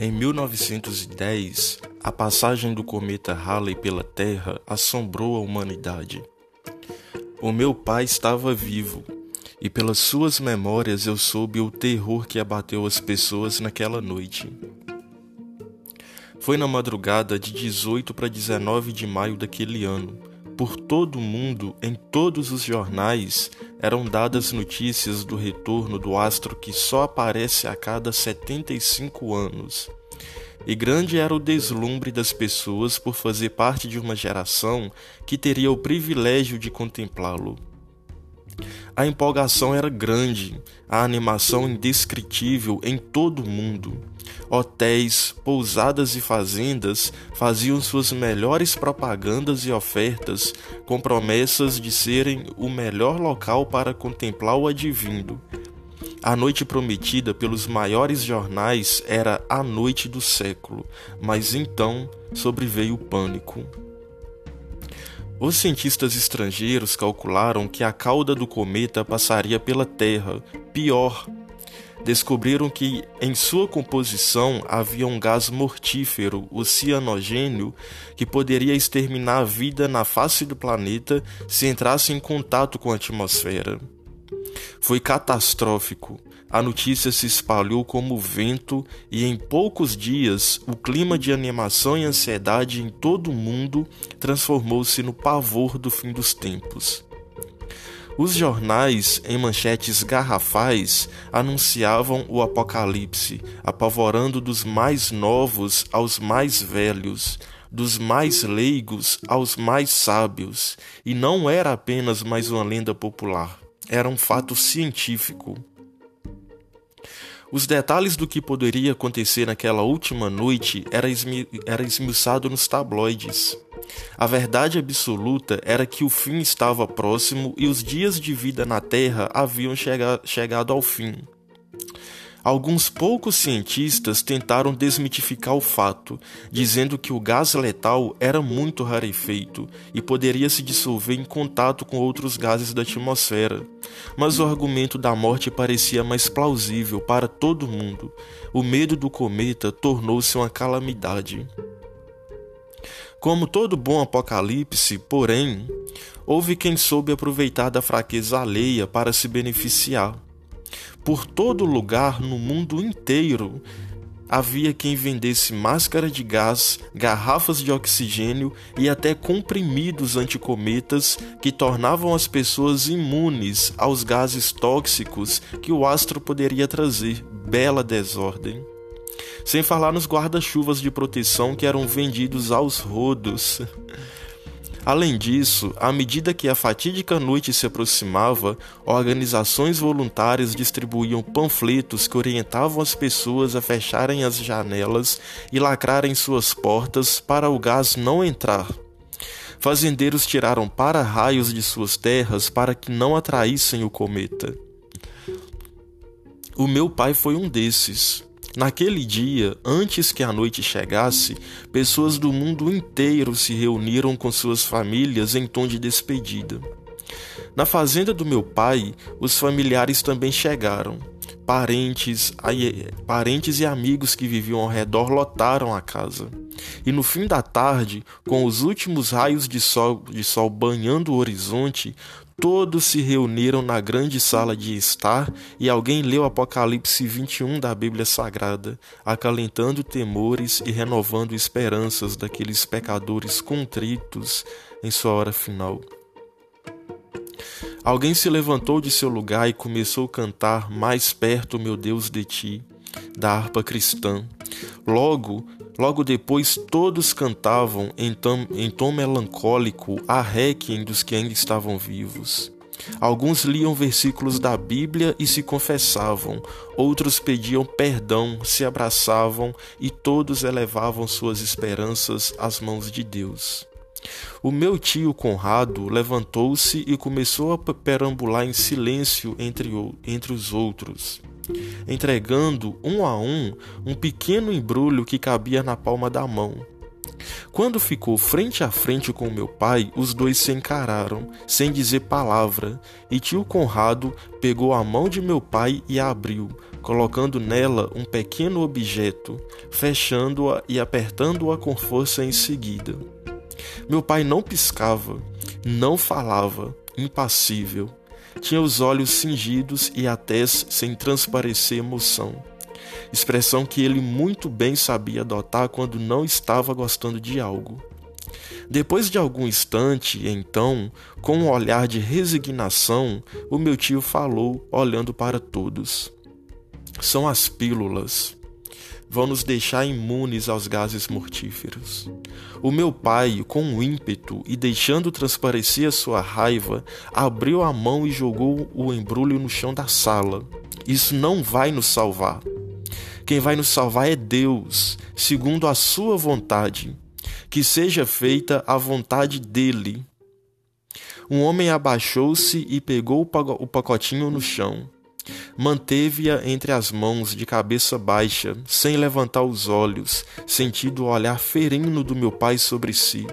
Em 1910, a passagem do cometa Halley pela Terra assombrou a humanidade. O meu pai estava vivo, e pelas suas memórias eu soube o terror que abateu as pessoas naquela noite. Foi na madrugada de 18 para 19 de maio daquele ano. Por todo o mundo, em todos os jornais, eram dadas notícias do retorno do astro que só aparece a cada 75 anos. E grande era o deslumbre das pessoas por fazer parte de uma geração que teria o privilégio de contemplá-lo. A empolgação era grande, a animação indescritível em todo o mundo. Hotéis, pousadas e fazendas faziam suas melhores propagandas e ofertas com promessas de serem o melhor local para contemplar o advindo. A noite prometida pelos maiores jornais era a noite do século, mas então sobreveio o pânico. Os cientistas estrangeiros calcularam que a cauda do cometa passaria pela Terra. Pior, descobriram que em sua composição havia um gás mortífero, o cianogênio, que poderia exterminar a vida na face do planeta se entrasse em contato com a atmosfera. Foi catastrófico. A notícia se espalhou como vento e em poucos dias o clima de animação e ansiedade em todo o mundo transformou-se no pavor do fim dos tempos. Os jornais, em manchetes garrafais, anunciavam o apocalipse, apavorando dos mais novos aos mais velhos, dos mais leigos aos mais sábios, e não era apenas mais uma lenda popular era um fato científico. Os detalhes do que poderia acontecer naquela última noite era, esmi era esmiuçado nos tabloides. A verdade absoluta era que o fim estava próximo e os dias de vida na Terra haviam chega chegado ao fim. Alguns poucos cientistas tentaram desmitificar o fato, dizendo que o gás letal era muito rarefeito e poderia se dissolver em contato com outros gases da atmosfera. Mas o argumento da morte parecia mais plausível para todo mundo. O medo do cometa tornou-se uma calamidade. Como todo bom apocalipse, porém, houve quem soube aproveitar da fraqueza alheia para se beneficiar. Por todo lugar no mundo inteiro havia quem vendesse máscara de gás, garrafas de oxigênio e até comprimidos anticometas que tornavam as pessoas imunes aos gases tóxicos que o astro poderia trazer. Bela desordem. Sem falar nos guarda-chuvas de proteção que eram vendidos aos rodos. Além disso, à medida que a fatídica noite se aproximava, organizações voluntárias distribuíam panfletos que orientavam as pessoas a fecharem as janelas e lacrarem suas portas para o gás não entrar. Fazendeiros tiraram para-raios de suas terras para que não atraíssem o cometa. O meu pai foi um desses. Naquele dia, antes que a noite chegasse, pessoas do mundo inteiro se reuniram com suas famílias em tom de despedida. Na fazenda do meu pai, os familiares também chegaram. Parentes, parentes e amigos que viviam ao redor lotaram a casa. E no fim da tarde, com os últimos raios de sol, de sol banhando o horizonte, Todos se reuniram na grande sala de estar e alguém leu Apocalipse 21 da Bíblia Sagrada, acalentando temores e renovando esperanças daqueles pecadores contritos em sua hora final. Alguém se levantou de seu lugar e começou a cantar Mais perto, meu Deus, de ti, da harpa cristã. Logo, Logo depois, todos cantavam em tom, em tom melancólico a requiem dos que ainda estavam vivos. Alguns liam versículos da Bíblia e se confessavam, outros pediam perdão, se abraçavam e todos elevavam suas esperanças às mãos de Deus. O meu tio Conrado levantou-se e começou a perambular em silêncio entre, entre os outros entregando um a um um pequeno embrulho que cabia na palma da mão. Quando ficou frente a frente com meu pai, os dois se encararam, sem dizer palavra, e tio Conrado pegou a mão de meu pai e a abriu, colocando nela um pequeno objeto, fechando-a e apertando-a com força em seguida. Meu pai não piscava, não falava, impassível. Tinha os olhos cingidos e a tez sem transparecer emoção expressão que ele muito bem sabia adotar quando não estava gostando de algo. Depois de algum instante, então, com um olhar de resignação, o meu tio falou, olhando para todos. São as pílulas. Vão nos deixar imunes aos gases mortíferos. O meu pai, com um ímpeto e deixando transparecer a sua raiva, abriu a mão e jogou o embrulho no chão da sala. Isso não vai nos salvar. Quem vai nos salvar é Deus, segundo a sua vontade. Que seja feita a vontade dele. Um homem abaixou-se e pegou o pacotinho no chão. Manteve-a entre as mãos, de cabeça baixa, sem levantar os olhos, sentindo o olhar ferino do meu pai sobre si.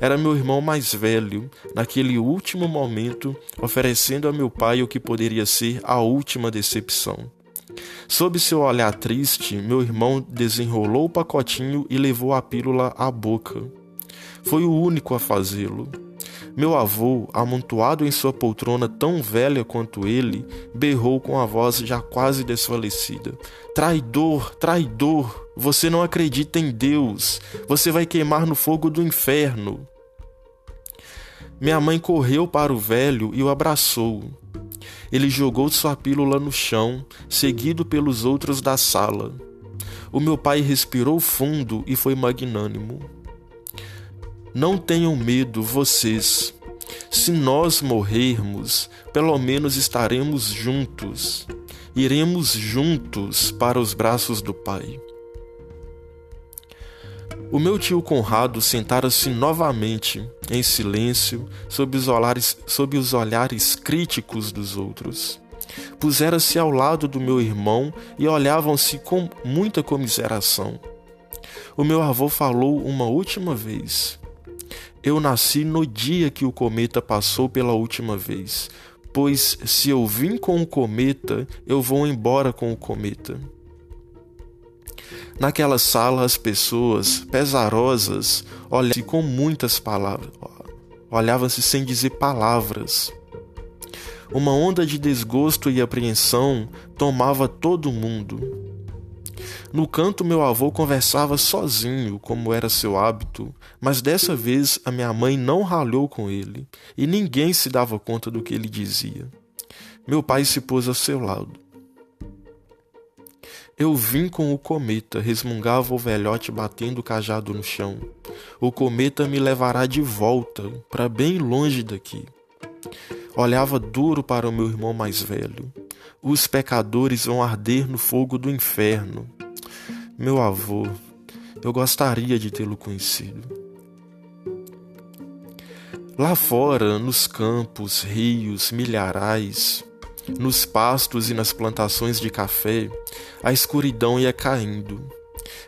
Era meu irmão mais velho, naquele último momento, oferecendo a meu pai o que poderia ser a última decepção. Sob seu olhar triste, meu irmão desenrolou o pacotinho e levou a pílula à boca. Foi o único a fazê-lo. Meu avô, amontoado em sua poltrona tão velha quanto ele, berrou com a voz já quase desfalecida: Traidor, traidor! Você não acredita em Deus! Você vai queimar no fogo do inferno! Minha mãe correu para o velho e o abraçou. Ele jogou sua pílula no chão, seguido pelos outros da sala. O meu pai respirou fundo e foi magnânimo. Não tenham medo, vocês. Se nós morrermos, pelo menos estaremos juntos. Iremos juntos para os braços do Pai. O meu tio Conrado sentara-se novamente, em silêncio, sob os, olhares, sob os olhares críticos dos outros. Pusera-se ao lado do meu irmão e olhavam-se com muita comiseração. O meu avô falou uma última vez. Eu nasci no dia que o cometa passou pela última vez, pois se eu vim com o cometa, eu vou embora com o cometa. Naquela sala, as pessoas pesarosas olhavam-se com muitas palavras, olhavam-se sem dizer palavras. Uma onda de desgosto e apreensão tomava todo mundo. No canto, meu avô conversava sozinho, como era seu hábito, mas dessa vez a minha mãe não ralhou com ele e ninguém se dava conta do que ele dizia. Meu pai se pôs ao seu lado. Eu vim com o cometa, resmungava o velhote batendo o cajado no chão. O cometa me levará de volta, para bem longe daqui. Olhava duro para o meu irmão mais velho. Os pecadores vão arder no fogo do inferno. Meu avô, eu gostaria de tê-lo conhecido. Lá fora, nos campos, rios, milharais, nos pastos e nas plantações de café, a escuridão ia caindo.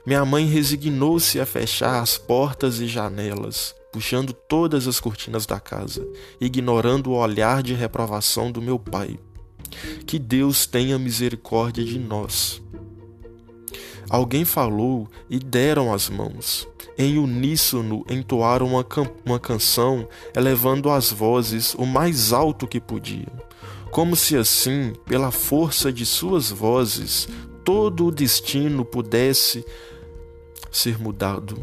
Minha mãe resignou-se a fechar as portas e janelas, puxando todas as cortinas da casa, ignorando o olhar de reprovação do meu pai. Que Deus tenha misericórdia de nós. Alguém falou e deram as mãos. Em uníssono entoaram uma, can uma canção, elevando as vozes o mais alto que podiam como se assim, pela força de suas vozes, todo o destino pudesse ser mudado.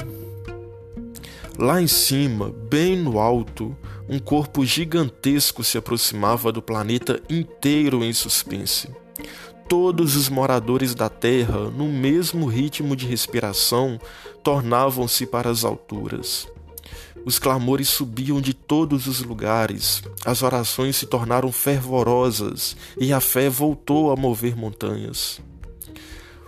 Lá em cima, bem no alto, um corpo gigantesco se aproximava do planeta inteiro em suspense. Todos os moradores da Terra, no mesmo ritmo de respiração, tornavam-se para as alturas. Os clamores subiam de todos os lugares, as orações se tornaram fervorosas e a fé voltou a mover montanhas.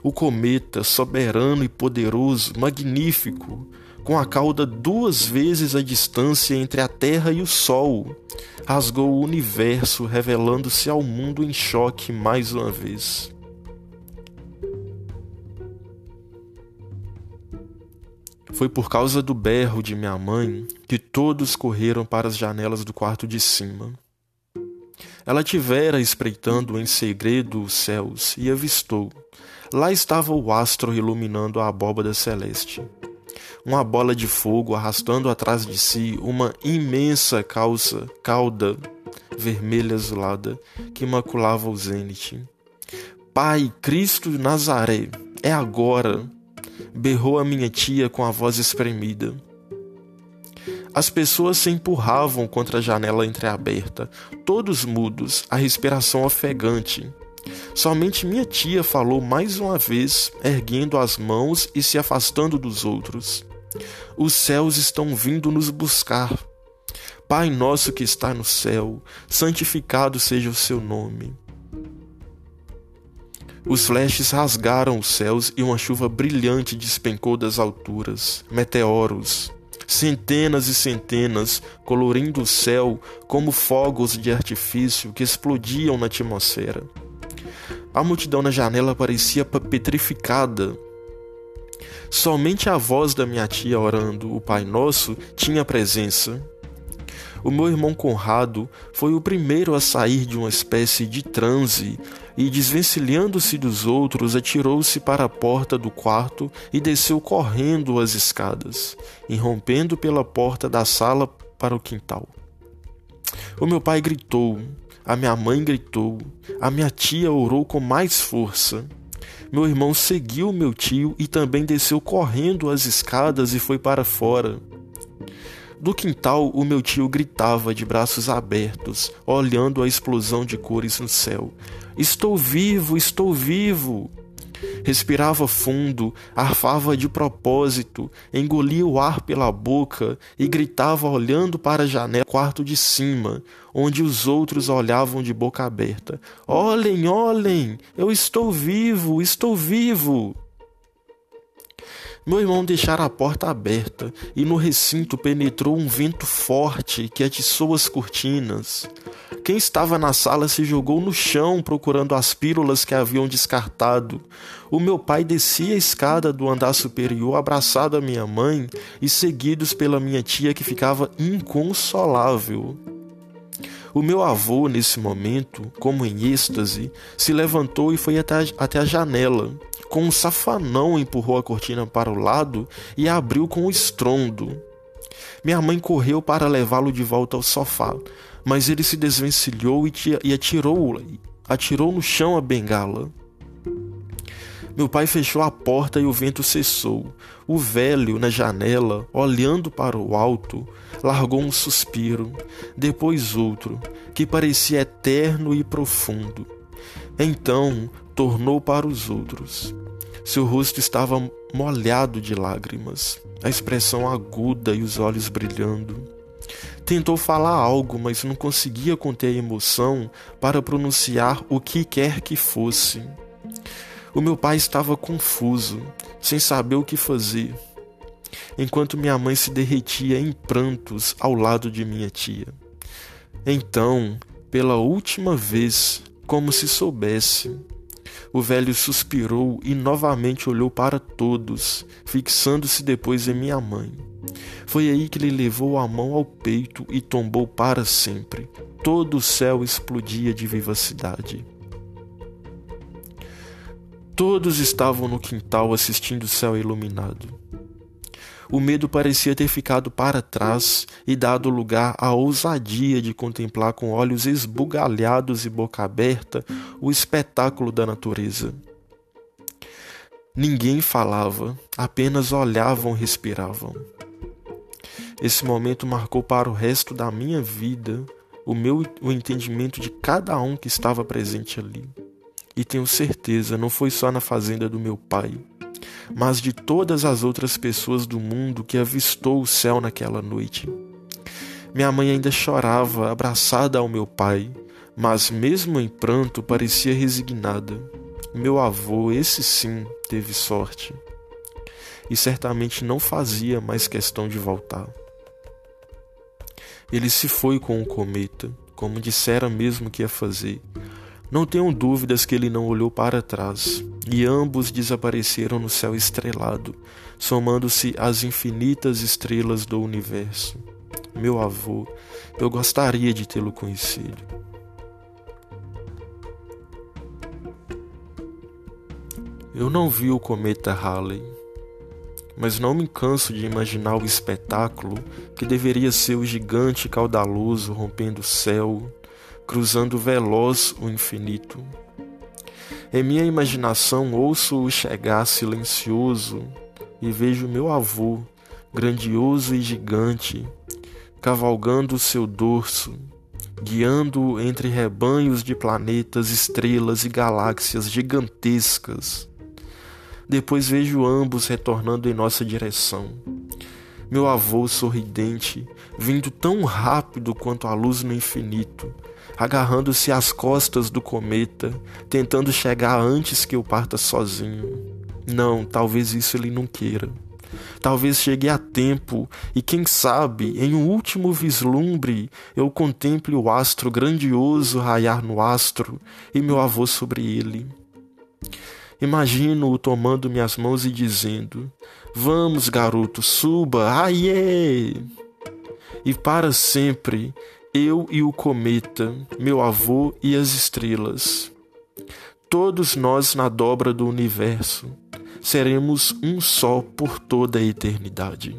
O cometa, soberano e poderoso, magnífico, com a cauda duas vezes a distância entre a Terra e o Sol, rasgou o universo, revelando-se ao mundo em choque mais uma vez. Foi por causa do berro de minha mãe que todos correram para as janelas do quarto de cima. Ela tivera espreitando em segredo os céus e avistou. Lá estava o astro iluminando a abóbada celeste. Uma bola de fogo arrastando atrás de si uma imensa calça, cauda vermelha azulada que maculava o zênite. Pai, Cristo Nazaré, é agora! berrou a minha tia com a voz espremida. As pessoas se empurravam contra a janela entreaberta, todos mudos, a respiração ofegante. Somente minha tia falou mais uma vez, erguendo as mãos e se afastando dos outros. Os céus estão vindo nos buscar. Pai nosso que está no céu, santificado seja o seu nome. Os flashes rasgaram os céus e uma chuva brilhante despencou das alturas. Meteoros, centenas e centenas, colorindo o céu como fogos de artifício que explodiam na atmosfera. A multidão na janela parecia petrificada. Somente a voz da minha tia orando o Pai Nosso tinha presença. O meu irmão Conrado foi o primeiro a sair de uma espécie de transe e, desvencilhando-se dos outros, atirou-se para a porta do quarto e desceu correndo as escadas, irrompendo pela porta da sala para o quintal. O meu pai gritou, a minha mãe gritou, a minha tia orou com mais força. Meu irmão seguiu meu tio e também desceu correndo as escadas e foi para fora. Do quintal, o meu tio gritava de braços abertos, olhando a explosão de cores no céu. Estou vivo, estou vivo! Respirava fundo, arfava de propósito, engolia o ar pela boca e gritava olhando para a janela quarto de cima, onde os outros olhavam de boca aberta. Olhem, olhem! Eu estou vivo, estou vivo! Meu irmão deixara a porta aberta e no recinto penetrou um vento forte que atiçou as cortinas. Quem estava na sala se jogou no chão procurando as pílulas que haviam descartado. O meu pai descia a escada do andar superior abraçado à minha mãe e seguidos pela minha tia que ficava inconsolável. O meu avô, nesse momento, como em êxtase, se levantou e foi até a, até a janela com um safanão empurrou a cortina para o lado e a abriu com um estrondo. Minha mãe correu para levá-lo de volta ao sofá, mas ele se desvencilhou e atirou, atirou no chão a bengala. Meu pai fechou a porta e o vento cessou. O velho, na janela, olhando para o alto, largou um suspiro, depois outro, que parecia eterno e profundo. Então tornou para os outros. Seu rosto estava molhado de lágrimas, a expressão aguda e os olhos brilhando. Tentou falar algo, mas não conseguia conter a emoção para pronunciar o que quer que fosse. O meu pai estava confuso, sem saber o que fazer, enquanto minha mãe se derretia em prantos ao lado de minha tia. Então, pela última vez, como se soubesse, o velho suspirou e novamente olhou para todos, fixando-se depois em minha mãe. Foi aí que ele levou a mão ao peito e tombou para sempre. Todo o céu explodia de vivacidade. Todos estavam no quintal assistindo o céu iluminado. O medo parecia ter ficado para trás e dado lugar à ousadia de contemplar com olhos esbugalhados e boca aberta o espetáculo da natureza. Ninguém falava, apenas olhavam e respiravam. Esse momento marcou para o resto da minha vida o meu o entendimento de cada um que estava presente ali. E tenho certeza, não foi só na fazenda do meu pai mas de todas as outras pessoas do mundo que avistou o céu naquela noite. Minha mãe ainda chorava, abraçada ao meu pai, mas mesmo em pranto parecia resignada. Meu avô, esse sim, teve sorte. E certamente não fazia mais questão de voltar. Ele se foi com o cometa, como dissera mesmo que ia fazer. Não tenho dúvidas que ele não olhou para trás e ambos desapareceram no céu estrelado, somando-se às infinitas estrelas do universo. Meu avô, eu gostaria de tê-lo conhecido. Eu não vi o cometa Halley, mas não me canso de imaginar o espetáculo que deveria ser o gigante caudaloso rompendo o céu, cruzando veloz o infinito. Em minha imaginação ouço-o chegar silencioso e vejo meu avô, grandioso e gigante, cavalgando seu dorso, guiando-o entre rebanhos de planetas, estrelas e galáxias gigantescas depois vejo ambos retornando em nossa direção. Meu avô sorridente, vindo tão rápido quanto a luz no infinito, agarrando-se às costas do cometa, tentando chegar antes que eu parta sozinho. Não, talvez isso ele não queira. Talvez chegue a tempo e, quem sabe, em um último vislumbre, eu contemple o astro grandioso raiar no astro e meu avô sobre ele. Imagino-o tomando minhas mãos e dizendo: Vamos, garoto, suba, aie! E para sempre, eu e o cometa, meu avô e as estrelas. Todos nós na dobra do universo seremos um só por toda a eternidade.